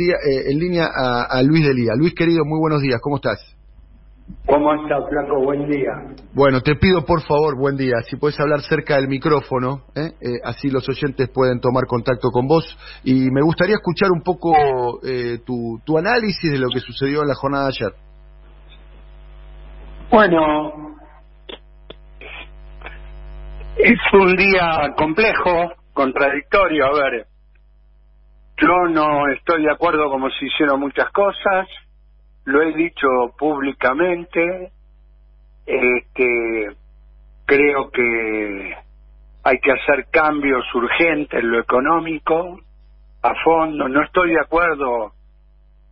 día, eh, en línea a, a Luis Delía. Luis querido, muy buenos días, ¿cómo estás? ¿Cómo está, Flaco? Buen día. Bueno, te pido por favor, buen día, si puedes hablar cerca del micrófono, ¿eh? Eh, así los oyentes pueden tomar contacto con vos. Y me gustaría escuchar un poco eh, tu, tu análisis de lo que sucedió en la jornada de ayer. Bueno, es un día complejo, contradictorio. A ver, yo no estoy de acuerdo como se hicieron muchas cosas lo he dicho públicamente, este, creo que hay que hacer cambios urgentes en lo económico, a fondo, no estoy de acuerdo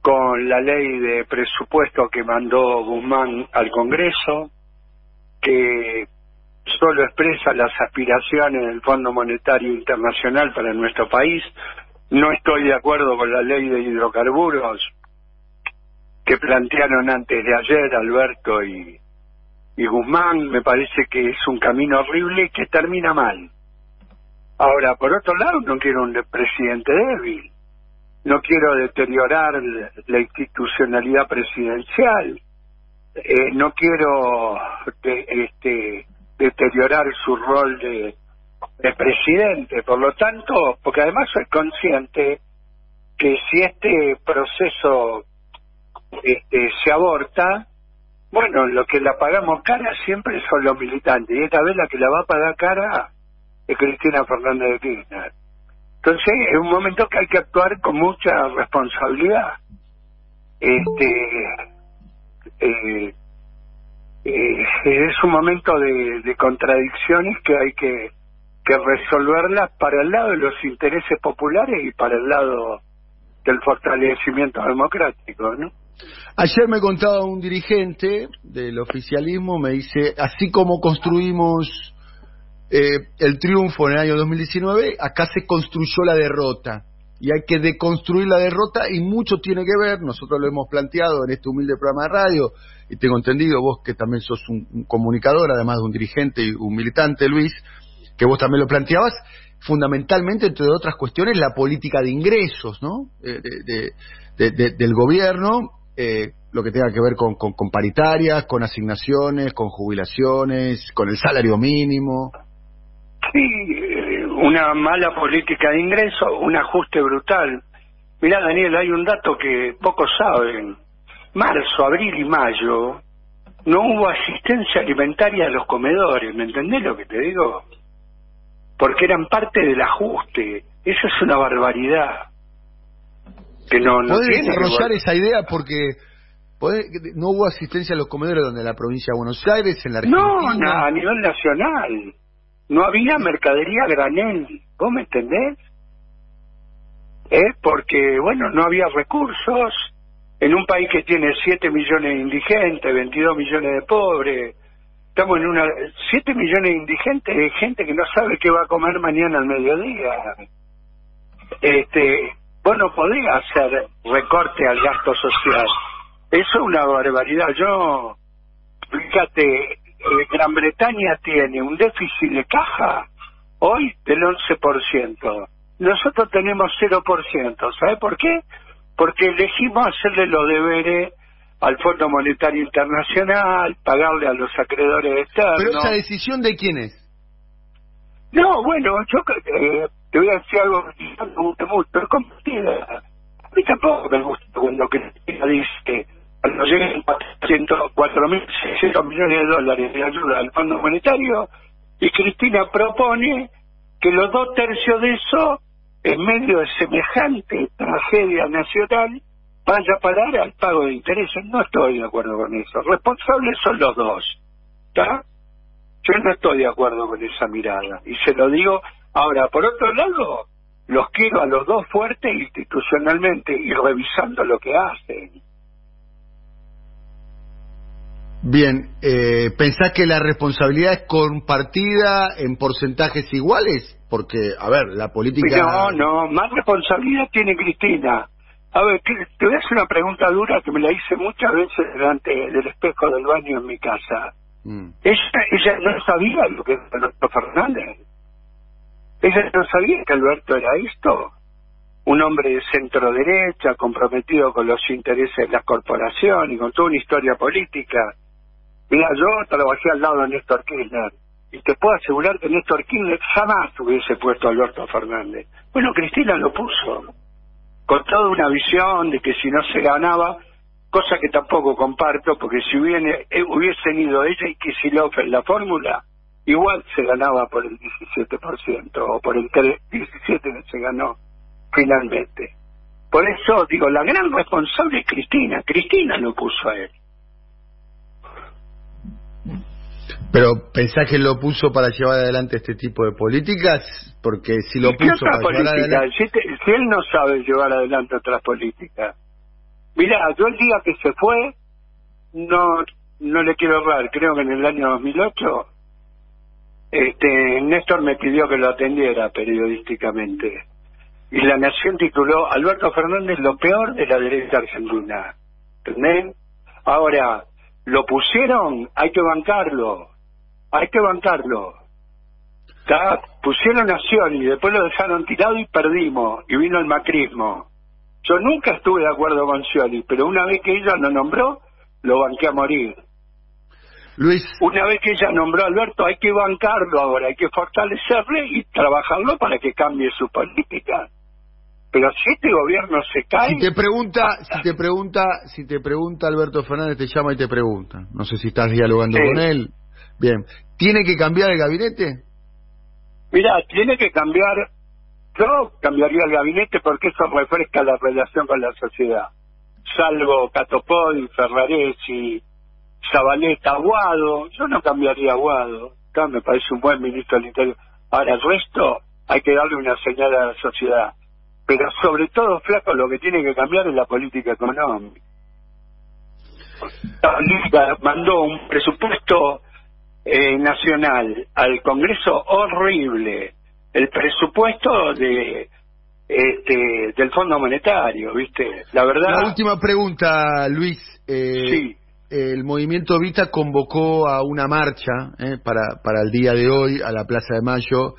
con la ley de presupuesto que mandó Guzmán al Congreso, que solo expresa las aspiraciones del Fondo Monetario Internacional para nuestro país. No estoy de acuerdo con la ley de hidrocarburos, que plantearon antes de ayer Alberto y, Guzmán, me parece que es un camino horrible y que termina mal. Ahora, por otro lado, no quiero un presidente débil, no quiero deteriorar la institucionalidad presidencial, eh, no quiero este, deteriorar su rol de, de presidente, por lo tanto, porque además soy consciente que si este proceso este, se aborta, bueno, lo que la pagamos cara siempre son los militantes, y esta vez la que la va a pagar cara es Cristina Fernández de Kirchner. Entonces es un momento que hay que actuar con mucha responsabilidad. Este eh, eh, es un momento de, de, contradicciones que hay que, que resolverlas para el lado de los intereses populares y para el lado del fortalecimiento democrático, ¿no? Ayer me contaba un dirigente del oficialismo, me dice, así como construimos eh, el triunfo en el año 2019, acá se construyó la derrota. Y hay que deconstruir la derrota y mucho tiene que ver, nosotros lo hemos planteado en este humilde programa de radio, y tengo entendido, vos que también sos un, comunicador, además de un dirigente y un militante, Luis, que vos también lo planteabas, fundamentalmente, entre otras cuestiones, la política de ingresos ¿no? Eh, de, del gobierno eh, lo que tenga que ver con, con, paritarias, con asignaciones, con jubilaciones, con el salario mínimo. Sí, eh, una mala política de ingreso, un ajuste brutal. Mirá, Daniel, hay un dato que pocos saben. Marzo, abril y mayo no hubo asistencia alimentaria a los comedores, ¿me entendés lo que te digo? Porque eran parte del ajuste. Eso es una barbaridad que no, no desarrollar esa idea porque no hubo asistencia a los comedores donde la provincia de Buenos Aires, en la Argentina. No, a nivel nacional. No había mercadería granel, ¿vos me entendés? ¿Eh? Porque, bueno, no había recursos. En un país que tiene 7 millones de indigentes, 22 millones de pobres, estamos en una 7 millones de indigentes, de gente que no sabe qué va a comer mañana al mediodía. Este, vos no podés hacer recorte al gasto social. Eso es una barbaridad. Yo, fíjate, eh, Gran Bretaña tiene un déficit de caja hoy del 11%. Nosotros tenemos 0%. ¿Sabe por qué? Porque elegimos hacerle los deberes al Fondo Monetario Internacional, pagarle a los acreedores externos. ¿Pero esa decisión de quién es? No, bueno, yo eh, te voy a decir algo que no me gusta mucho, pero compartida. A mí tampoco me gusta cuando Cristina dice que cuando lleguen 4.600 millones de dólares de ayuda al Fondo Monetario, y Cristina propone que los dos tercios de eso, en medio de semejante tragedia nacional, vaya a parar al pago de intereses. No estoy de acuerdo con eso. Responsables son los dos. ¿Está? Yo no estoy de acuerdo con esa mirada. Y se lo digo Ahora, por otro lado, los quiero a los dos fuertes institucionalmente y revisando lo que hacen. Bien, eh, ¿pensás que la responsabilidad es compartida en porcentajes iguales? Porque, a ver, la política... No, no, más responsabilidad tiene Cristina. A ver, te voy a hacer una pregunta dura que me la hice muchas veces delante del espejo del baño en mi casa. Mm. Ella, ella no sabía lo que es Alberto Fernández. Ella no sabía que Alberto era esto. un hombre de centro derecha, comprometido con los intereses de las corporaciones y con toda una historia política. Mira, yo trabajé al lado de Néstor Kirchner y te puedo asegurar que Néstor Kirchner jamás hubiese puesto a Alberto Fernández. Bueno, Cristina lo puso, con toda una visión de que si no se ganaba, cosa que tampoco comparto, porque si hubiese, eh, hubiesen ido ella y Kicillof en la fórmula, igual se ganaba por el 17% o por el 17% que se ganó finalmente. Por eso digo, la gran responsable es Cristina. Cristina lo puso a él. Pero pensás que lo puso para llevar adelante este tipo de políticas, porque si lo puso para llevar adelante... Si, si, él no sabe llevar adelante otras políticas. Mira, yo el día que se fue, no no le quiero errar, creo que en el año 2008, este, Néstor me pidió que lo atendiera periodísticamente y la Nación tituló Alberto Fernández lo peor de la derecha argentina. ¿Entendés? Ahora, lo pusieron, hay que bancarlo, hay que bancarlo. ¿Está? Pusieron a y después lo dejaron tirado y perdimos, y vino el macrismo. Yo nunca estuve de acuerdo con Scioli, pero una vez que ella lo nombró, lo banqué a morir. Luis. Una vez que ella nombró a Alberto, hay que bancarlo ahora, hay que fortalecerle y trabajarlo para que cambie su política. Pero si este gobierno se cae... Si te pregunta, si te pregunta, si te pregunta Alberto Fernández, te llama y te pregunta. No sé si estás dialogando con él. Bien. ¿Tiene que cambiar el gabinete? Mira, tiene que cambiar... Yo cambiaría el gabinete porque eso refresca la relación con la sociedad. Salvo Catopol, Ferraresi, Zabaleta, Aguado. Yo no cambiaría Aguado. Acá me parece un buen ministro del Interior. Ahora, el resto hay que darle una señal a la sociedad pero sobre todo, flaco, lo que tiene que cambiar es la política económica. La mandó un presupuesto eh, nacional al Congreso horrible, el presupuesto de este del Fondo Monetario, ¿viste? La verdad. La última pregunta, Luis. Eh, sí. El movimiento Vita convocó a una marcha eh, para, para el día de hoy a la Plaza de Mayo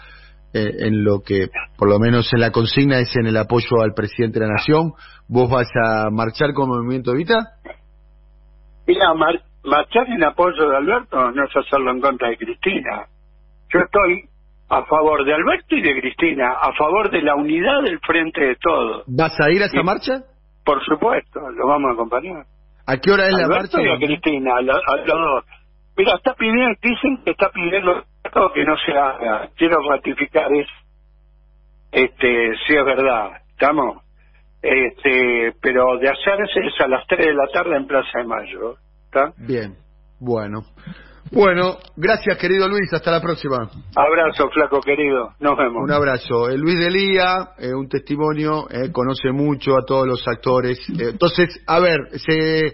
eh, en lo que, por lo menos en la consigna, es en el apoyo al presidente de la Nación. ¿Vos vas a marchar con Movimiento Evita? Mira, marchar en apoyo de Alberto no es hacerlo en contra de Cristina. Yo estoy a favor de Alberto y de Cristina, a favor de la unidad del frente de todos. ¿Vas a ir a esa marcha? Por supuesto, lo vamos a acompañar. ¿A qué hora es la marcha? Y a Cristina, a, los dos. Mira, está pidiendo, dicen que está pidiendo que no se haga. Quiero ratificar eso. Este, si es verdad, ¿estamos? Este, pero de hacerse es a las 3 de la tarde en Plaza de Mayo, ¿está? Bien, bueno. Bueno, gracias querido Luis, hasta la próxima. Abrazo, flaco querido, nos vemos. Un abrazo. Eh, Luis Delía, eh, un testimonio, eh, conoce mucho a todos los actores. entonces, a ver, se